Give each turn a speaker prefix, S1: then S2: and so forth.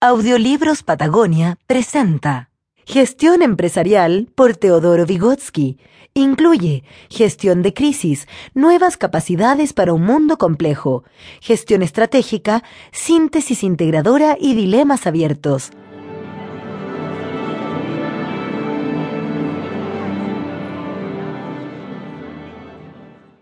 S1: Audiolibros Patagonia presenta Gestión Empresarial por Teodoro Vygotsky. Incluye gestión de crisis, nuevas capacidades para un mundo complejo, gestión estratégica, síntesis integradora y dilemas abiertos.